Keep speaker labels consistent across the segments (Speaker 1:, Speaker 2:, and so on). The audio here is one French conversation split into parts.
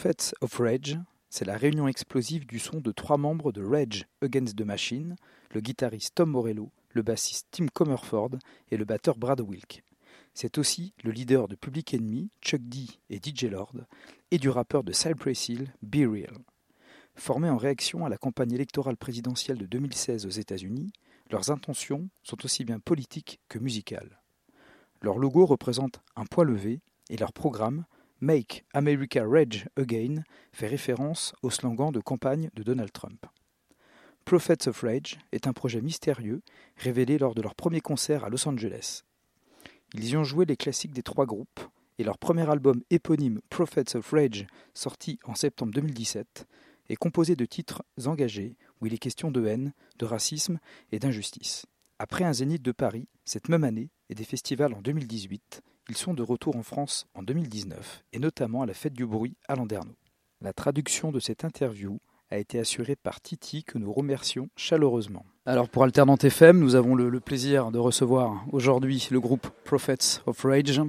Speaker 1: Prophets of Rage, c'est la réunion explosive du son de trois membres de Rage Against the Machine, le guitariste Tom Morello, le bassiste Tim Comerford et le batteur Brad Wilk. C'est aussi le leader de Public Enemy, Chuck D et DJ Lord, et du rappeur de Cypress Hill, Be Real. Formés en réaction à la campagne électorale présidentielle de 2016 aux États-Unis, leurs intentions sont aussi bien politiques que musicales. Leur logo représente un poids levé et leur programme, Make America Rage Again, fait référence au slogan de campagne de Donald Trump. Prophets of Rage est un projet mystérieux révélé lors de leur premier concert à Los Angeles. Ils y ont joué les classiques des trois groupes et leur premier album éponyme Prophets of Rage, sorti en septembre 2017, est composé de titres engagés où il est question de haine, de racisme et d'injustice. Après un zénith de Paris cette même année et des festivals en 2018, ils sont de retour en France en 2019 et notamment à la Fête du Bruit à Landerneau. La traduction de cette interview a été assurée par Titi que nous remercions chaleureusement. Alors pour Alternante FM, nous avons le, le plaisir de recevoir aujourd'hui le groupe Prophets of Rage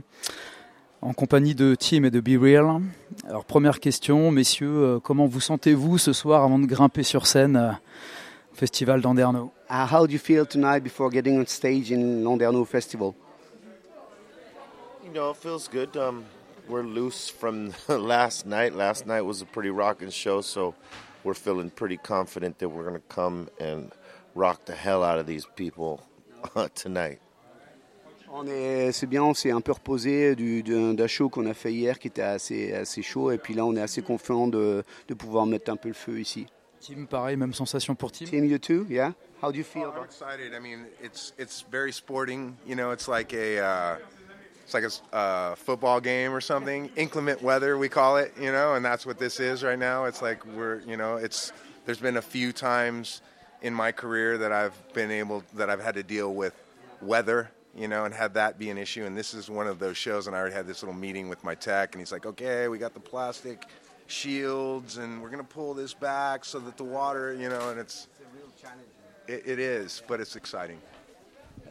Speaker 1: en compagnie de Tim et de Be Real. Alors première question, messieurs, euh, comment vous sentez-vous ce soir avant de grimper sur scène euh, au Festival d'Anderno
Speaker 2: Uh, how do you feel tonight before getting on stage in Landerneau Festival?
Speaker 3: You know, it feels good. Um, we're loose from last night. Last night was a pretty rocking show, so we're feeling pretty confident that we're going to come and rock the hell out of these people uh, tonight.
Speaker 2: On est, c'est bien, on s'est un peu reposé du, d'un, d'un show qu'on a fait hier qui était assez, assez chaud, et puis là on est assez confiant de, de pouvoir mettre un peu le feu ici.
Speaker 1: Tim, pareil, même sensation pour Tim
Speaker 2: Tim, you too, yeah? How do you feel?
Speaker 4: I'm excited. I mean, it's it's very sporting. You know, it's like a uh, it's like a uh, football game or something. Inclement weather, we call it. You know, and that's what this is right now. It's like we're you know, it's there's been a few times in my career that I've been able that I've had to deal with weather. You know, and had that be an issue. And this is one of those shows. And I already had this little meeting with my tech, and he's like, "Okay, we got the plastic shields, and we're gonna pull this back so that the water, you know, and it's." It, it is, but it's exciting.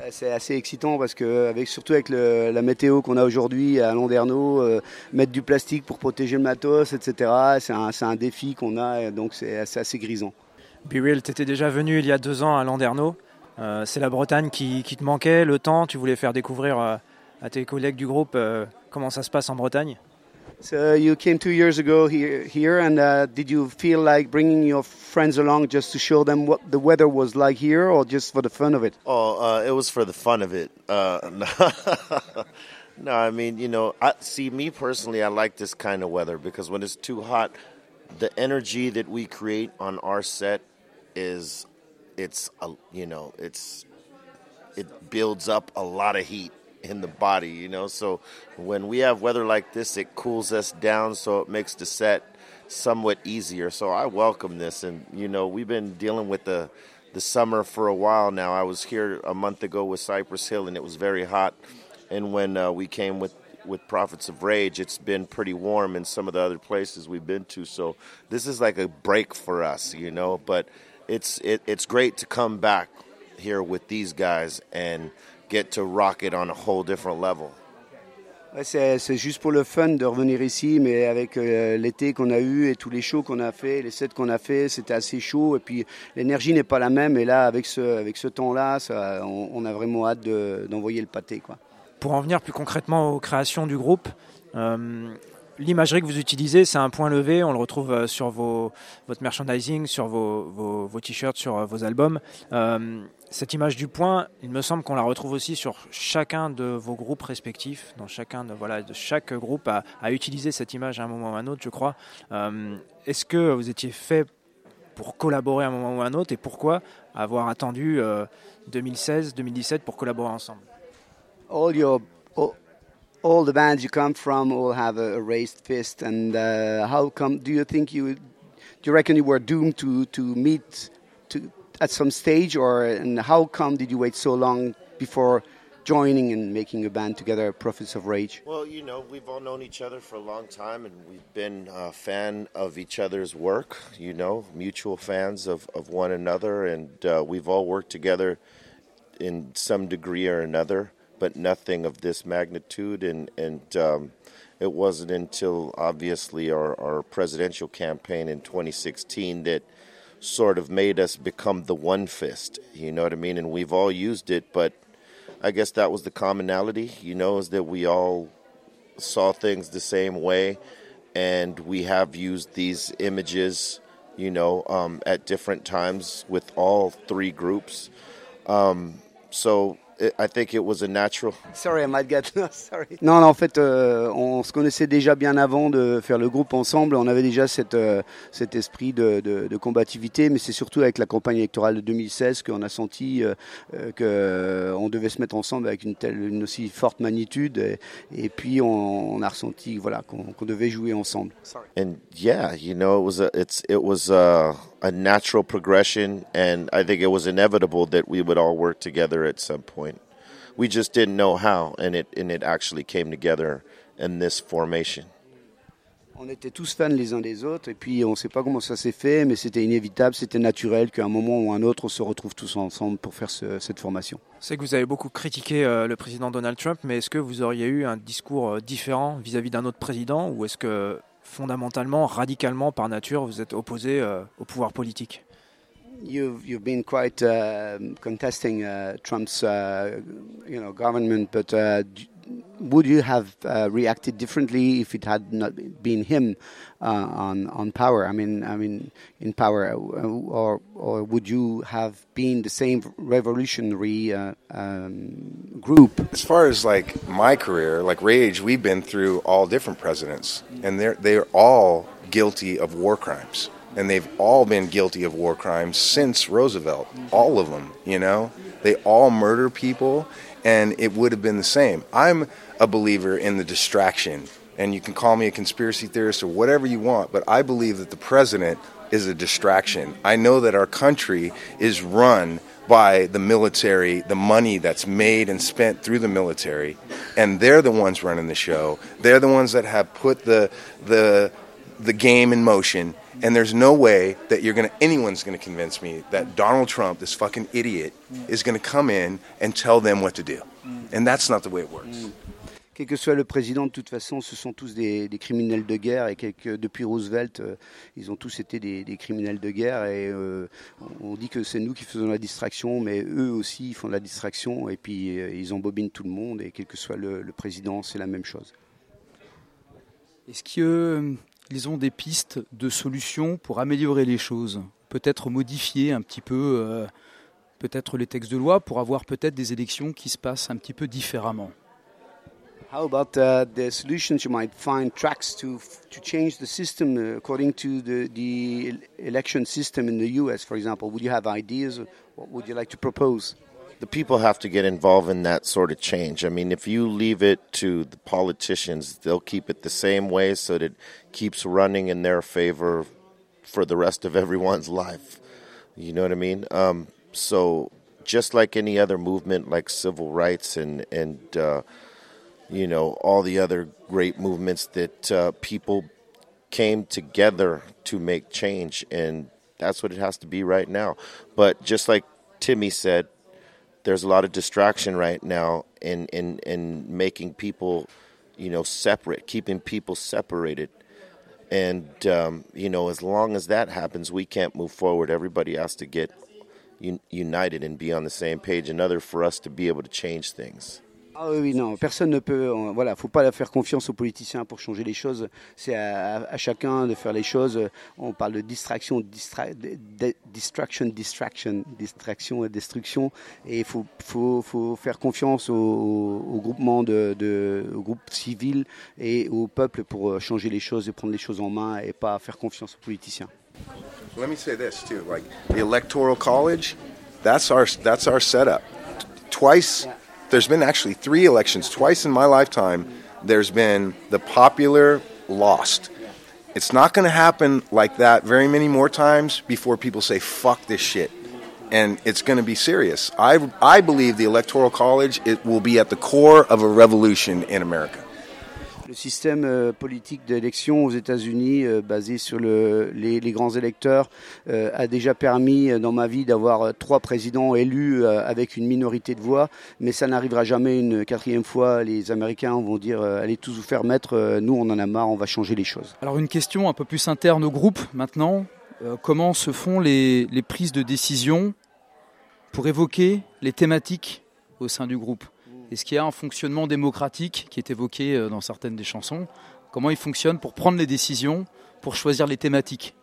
Speaker 2: Euh, C'est assez excitant parce que, avec, surtout avec la météo qu'on a aujourd'hui à Landerneau, euh, mettre du plastique pour protéger le matos, etc., c'est un, défi qu'on a, et donc c'est assez grisant.
Speaker 5: Be Real, t'étais déjà venu il y a deux ans à Landerneau. Euh, c'est la Bretagne qui, te manquait, le temps. Tu voulais faire découvrir euh, à tes collègues du groupe euh, comment ça se passe en Bretagne?
Speaker 2: So you came two years ago here, here and uh, did you feel like bringing your friends along just to show them what the weather was like here or just for the fun of it?
Speaker 3: Oh, uh, it was for the fun of it. Uh, no, I mean, you know, I see me personally. I like this kind of weather because when it's too hot, the energy that we create on our set is, it's, you know, it's, it builds up a lot of heat in the body, you know. So when we have weather like this, it cools us down, so it makes the set somewhat easier. So I welcome this, and you know, we've been dealing with the the summer for a while now. I was here a month ago with Cypress Hill, and it was very hot. And when uh, we came with with Prophets of Rage, it's been pretty warm in some of the other places we've been to. So this is like a break for us, you know. But it's it, it's great to come back here with these guys and get to rock it on a whole different level.
Speaker 2: Ouais, c'est c'est juste pour le fun de revenir ici, mais avec euh, l'été qu'on a eu et tous les shows qu'on a fait, les sets qu'on a fait, c'était assez chaud et puis l'énergie n'est pas la même. Et là, avec ce, avec ce temps-là, ça, on, on a vraiment hâte de- d'envoyer le pâté. Quoi.
Speaker 5: Pour en venir plus concrètement aux créations du groupe, euh, l'imagerie que vous utilisez, c'est un point levé. On le retrouve euh, sur votre merchandising, sur vos, t-shirts, sur euh, vos albums. Euh, cette image du point, il me semble qu'on la retrouve aussi sur chacun de vos groupes respectifs. Dans chacun de, voilà, de chaque groupe a, a utilisé cette image à un moment ou à un autre, je crois. Est-ce que vous étiez fait pour collaborer à un moment ou à un autre et pourquoi avoir attendu euh, 2016-2017 pour collaborer ensemble?
Speaker 2: All your all, the bands you come from all have a, a raised fist. And uh, how come? Do you think you? Do you reckon you were doomed to to meet to at some stage, or and how come did you wait so long before joining and making a band together, Prophets of Rage?
Speaker 3: Well, you know, we've all known each other for a long time, and we've been a fan of each other's work. You know, mutual fans of, of one another, and uh, we've all worked together in some degree or another, but nothing of this magnitude. And and um, it wasn't until obviously our, our presidential campaign in 2016 that sort of made us become the one fist. You know what I mean? And we've all used it, but I guess that was the commonality, you know, is that we all saw things the same way and we have used these images, you know, um, at different times with all three groups. Um, so I think it was a natural.
Speaker 2: Sorry, I might get. Sorry. Non, en fait, euh, on se connaissait déjà bien avant de faire le groupe ensemble. On avait déjà cette, euh, cet esprit de, de, de combativité, mais c'est surtout avec la campagne électorale de 2016 qu'on a senti euh, euh qu'on devait se mettre ensemble avec une telle, une aussi forte magnitude, et, et puis on, on, a ressenti, voilà, qu'on qu devait jouer ensemble.
Speaker 3: Sorry. And yeah, you know, it was a, it's, it was a, a natural progression, and I think it was inevitable that we would all work together at some point. We just didn't know how, and it and it actually came together in this formation.
Speaker 2: On était tous fans les uns des autres, et puis on ne sait pas comment ça s'est fait, mais c'était inévitable, c'était naturel qu'à un moment ou un autre, on se retrouve tous ensemble pour faire ce, cette formation.
Speaker 5: C'est que vous avez beaucoup critiqué euh, le président Donald Trump, mais est-ce que vous auriez eu un discours euh, différent vis-à-vis d'un autre président, ou est-ce que fondamentalement, radicalement, par nature, vous êtes opposé euh, au pouvoir politique.
Speaker 2: You've, you've been quite uh, contesting uh, Trump's uh, you know, government, but uh, would you have uh, reacted differently if it had not been him uh, on on power? I mean, I mean, in power, uh, or or would you have been the same revolutionary uh, um, group?
Speaker 4: As far as like my career, like Rage, we've been through all different presidents, and they're they're all guilty of war crimes. And they've all been guilty of war crimes since Roosevelt. All of them, you know? They all murder people and it would have been the same. I'm a believer in the distraction, and you can call me a conspiracy theorist or whatever you want, but I believe that the president is a distraction. I know that our country is run by the military, the money that's made and spent through the military, and they're the ones running the show. They're the ones that have put the the the game in motion and there's no way that you're gonna anyone's gonna convince me that Donald Trump, this fucking idiot, is gonna come in and tell them what to do. And that's not the way it works.
Speaker 2: Quel que soit le président, de toute façon, ce sont tous des, des criminels de guerre et quelques, depuis Roosevelt, euh, ils ont tous été des, des criminels de guerre et euh, on dit que c'est nous qui faisons la distraction, mais eux aussi ils font la distraction et puis euh, ils embobinent tout le monde et quel que soit le, le président, c'est la même chose.
Speaker 1: Est-ce que euh, ils ont des pistes de solutions pour améliorer les choses, peut-être modifier un petit peu euh, peut-être les textes de loi pour avoir peut-être des élections qui se passent un petit peu différemment.
Speaker 2: How about uh, the solutions you might find tracks to to change the system uh, according to the the election system in the US, for example? Would you have ideas? What would you like to propose?
Speaker 3: The people have to get involved in that sort of change. I mean, if you leave it to the politicians, they'll keep it the same way so that it keeps running in their favor for the rest of everyone's life. You know what I mean? Um, so just like any other movement, like civil rights and and uh, you know all the other great movements that uh, people came together to make change, and that's what it has to be right now. But just like Timmy said, there's a lot of distraction right now in in in making people you know separate keeping people separated. And um, you know as long as that happens we can't move forward. Everybody has to get un- united and be on the same page in order for us to be able to change things
Speaker 2: Ah oui, non, personne ne peut. Voilà, faut pas faire confiance aux politiciens pour changer les choses. C'est à, à, chacun de faire les choses. On parle de distraction, distra, de, distraction, distraction, distraction et destruction. Et il faut, faut, faut, faire confiance au, au groupement de, de au groupe civil et au peuple pour changer les choses et prendre les choses en main et pas faire confiance aux politiciens.
Speaker 4: Let me say this too, like the electoral college, that's our that's our setup. Twice. Yeah there's been actually three elections, twice in my lifetime, there's been the popular lost. It's not going to happen like that very many more times before people say, fuck this shit. And it's going to be serious. I, I believe the Electoral College it will be at the core of a revolution in America.
Speaker 2: Le système euh, politique d'élection aux États-Unis, euh, basé sur le, les, grands électeurs, euh, a déjà permis dans ma vie d'avoir trois présidents élus avec une minorité de voix, mais ça n'arrivera jamais une quatrième fois. Les Américains vont dire allez tous vous faire mettre, nous on en a marre, on va changer les choses.
Speaker 1: Alors une question un peu plus interne au groupe maintenant. comment se font les prises de décision pour évoquer les thématiques au sein du groupe? Est-ce qu'il y a un fonctionnement démocratique qui est évoqué euh, dans certaines des chansons Comment il fonctionne pour prendre les décisions, pour choisir les thématiques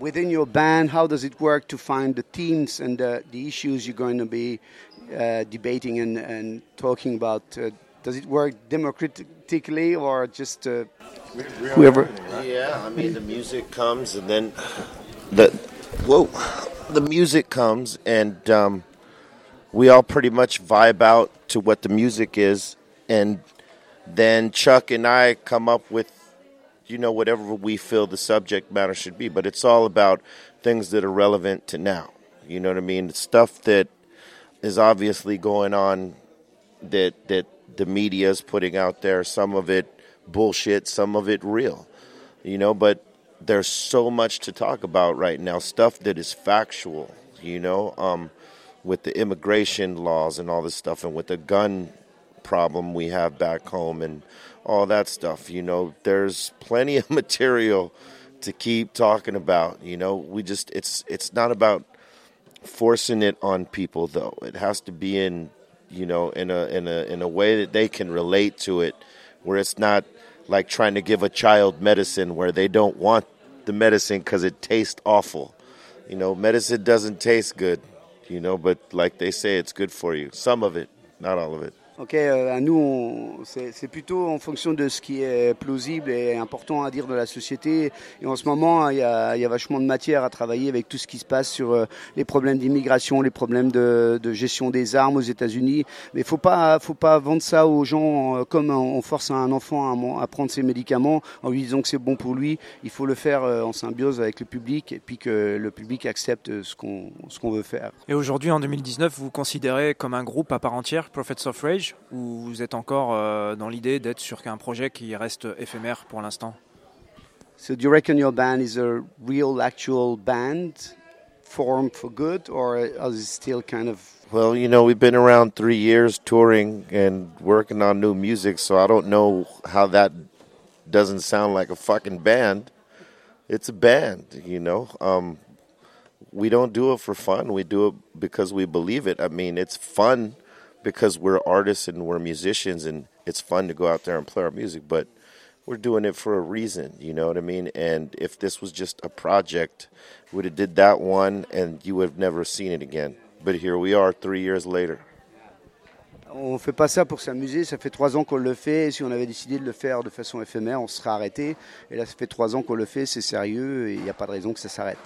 Speaker 2: Within your band, how does it work to find the themes and the, the issues you're going to be uh, debating and, and talking about? Uh, does it work democratically or just uh, whoever?
Speaker 3: Yeah, I mean the music comes and then the whoa, the music comes and um, we all pretty much vibe out to what the music is, and then Chuck and I come up with, you know, whatever we feel the subject matter should be. But it's all about things that are relevant to now. You know what I mean? Stuff that is obviously going on that that the media is putting out there. Some of it bullshit, some of it real. You know, but there's so much to talk about right now. Stuff that is factual. You know. Um, with the immigration laws and all this stuff, and with the gun problem we have back home and all that stuff. You know, there's plenty of material to keep talking about. You know, we just it's it's not about forcing it on people though. It has to be in you know in a in a in a way that they can relate to it, where it's not like trying to give a child medicine where they don't want the medicine because it tastes awful. You know, medicine doesn't taste good you know, but like they say, it's good for you. Some of it, not all of it.
Speaker 2: Ok, euh, nous, c'est plutôt en fonction de ce qui est plausible et important à dire de la société. Et en ce moment, il y a, y a vachement de matière à travailler avec tout ce qui se passe sur euh, les problèmes d'immigration, les problèmes de, de, gestion des armes aux États-Unis. Mais faut pas, faut pas vendre ça aux gens euh, comme on force un enfant à, à prendre ses médicaments en lui disant que c'est bon pour lui. Il faut le faire en symbiose avec le public et puis que le public accepte ce qu'on ce qu'on veut faire.
Speaker 5: Et aujourd'hui, en 2019, vous vous considérez comme un groupe à part entière, Prophets of Rage? Ou vous êtes encore euh, dans l'idée d'être sur un projet qui reste éphémère pour l'instant
Speaker 2: So do you reckon your band is a real actual band formed for good or is it still kind of
Speaker 3: Well, you know, we've been around 3 years touring and working on new music, so I don't know how that doesn't sound like a fucking band. It's a band, you know. Um, we don't do it for fun. We do it because we believe it. I mean, it's fun because we're artists and we're musicians and it's fun to go out there and play our music, but we're doing it for a reason, you know what I mean? And if this was just a project, we would have did that one and you would have never seen it again. But here we are three years later.
Speaker 2: On fait pas ça pour s'amuser, ça fait trois ans qu'on le fait. Et si on avait décidé de le faire de façon éphémère, on serait arrêté. Et là, ça fait trois ans qu'on le fait, c'est sérieux et il n'y a pas de raison que ça s'arrête.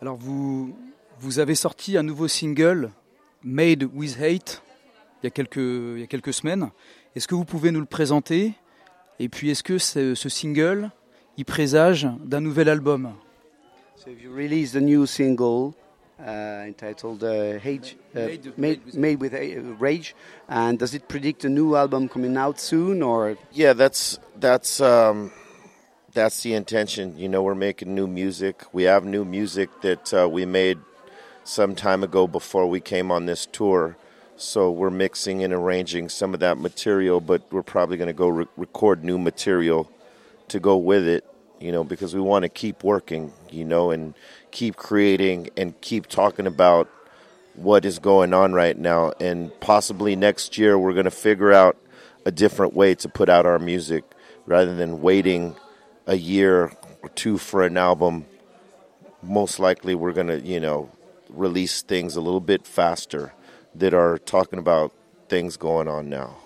Speaker 1: Alors, vous, vous avez sorti un nouveau single Made with Hate il y a quelques, il y a quelques semaines. Est-ce que vous pouvez nous le présenter? Et puis est-ce que ce, ce single, il présage d'un nouvel album?
Speaker 2: So you released a new single uh, entitled uh, Hate, uh, made, made, with, made with Rage, and does it predict a new album coming out soon, or?
Speaker 3: Yeah, that's that's um, that's the intention. You know, we're making new music. We have new music that uh, we made some time ago before we came on this tour. So we're mixing and arranging some of that material, but we're probably going to go re- record new material to go with it, you know, because we want to keep working, you know, and keep creating and keep talking about what is going on right now. And possibly next year, we're going to figure out a different way to put out our music rather than waiting a year or two for an album. Most likely, we're going to, you know, release things a little bit faster that are talking about things going on now.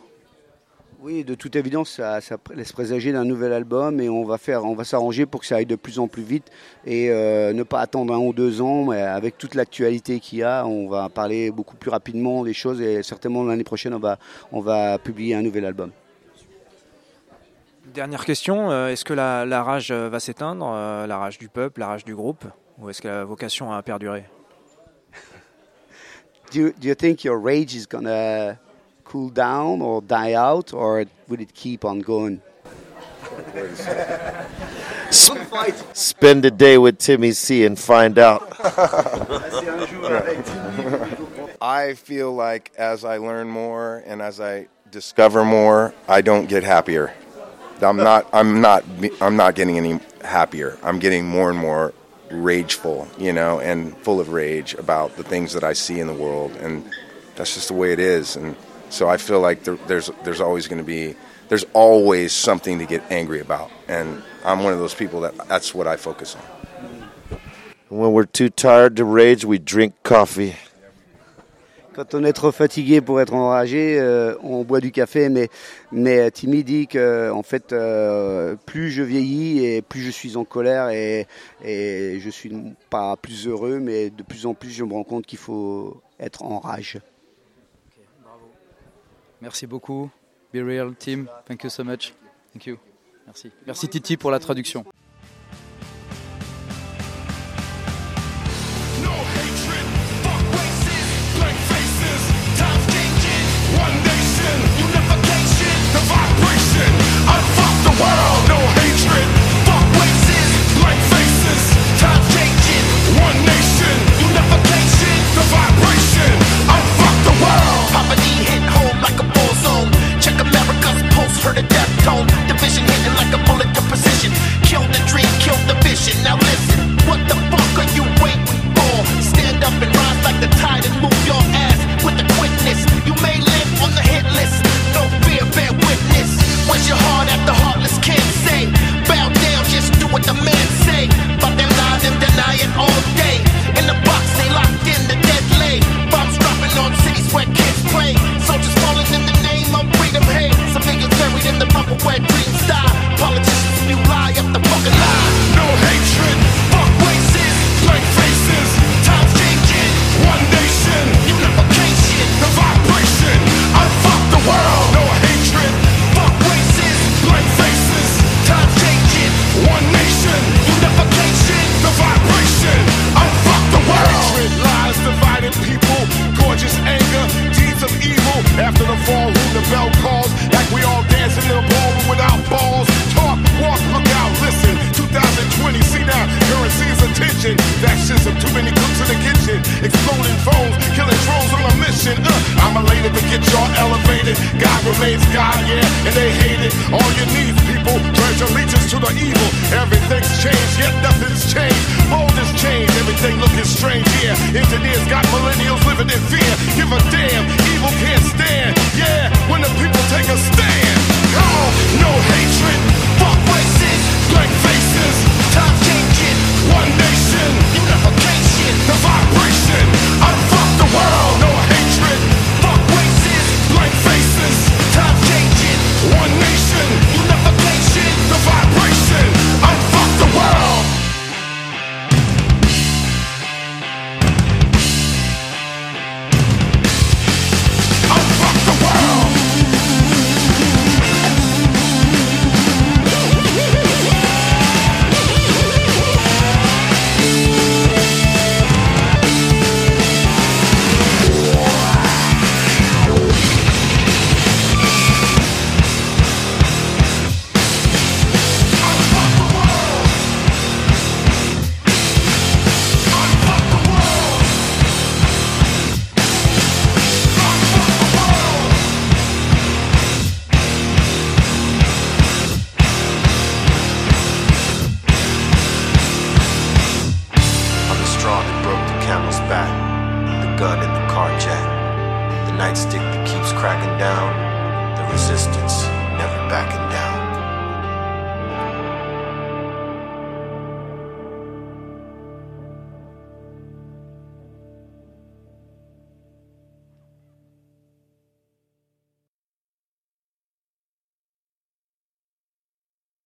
Speaker 2: Oui, de toute évidence, ça, ça laisse présager d'un nouvel album et on va faire, on va s'arranger pour que ça aille de plus en plus vite et euh, ne pas attendre un ou deux ans. Mais avec toute l'actualité qu'il y a, on va parler beaucoup plus rapidement des choses et certainement l'année prochaine, on va, on va publier un nouvel album.
Speaker 5: Dernière question, euh, est-ce que la, la rage va s'éteindre, euh, la rage du peuple, la rage du groupe, ou est-ce que la vocation a perduré?
Speaker 2: Do you, do you think your rage is gonna cool down or die out, or will it keep on going?
Speaker 6: Spend a day with Timmy C and find out.
Speaker 4: I feel like as I learn more and as I discover more, I don't get happier. I'm not. I'm not. I'm not getting any happier. I'm getting more and more rageful, you know, and full of rage about the things that I see in the world, and that's just the way it is. And so I feel like there, there's there's always going to be there's always something to get angry about, and I'm one of those people that that's what I focus on.
Speaker 6: When we're too tired to rage, we drink coffee.
Speaker 2: Quand on est trop fatigué pour être enragé, euh, on boit du café, mais, mais Timmy dit que en fait, euh, plus je vieillis et plus je suis en colère et, et je suis pas plus heureux, mais de plus en plus je me rends compte qu'il faut être en rage.
Speaker 3: Merci beaucoup. Be real, team. Thank you so much. Thank you. Merci. Merci Titi pour la traduction.
Speaker 5: God remains God, yeah, and they hate it. All you need, people, pledge allegiance to the evil. Everything's changed, yet nothing's changed. Mold has changed, everything looking strange, yeah. Engineers got millennials living in fear. Give a damn, evil can't stand, yeah, when the people take a stand. Come on, no hatred, fuck races, black faces, time changing, one nation, unification, the vibration, unfuck the world, no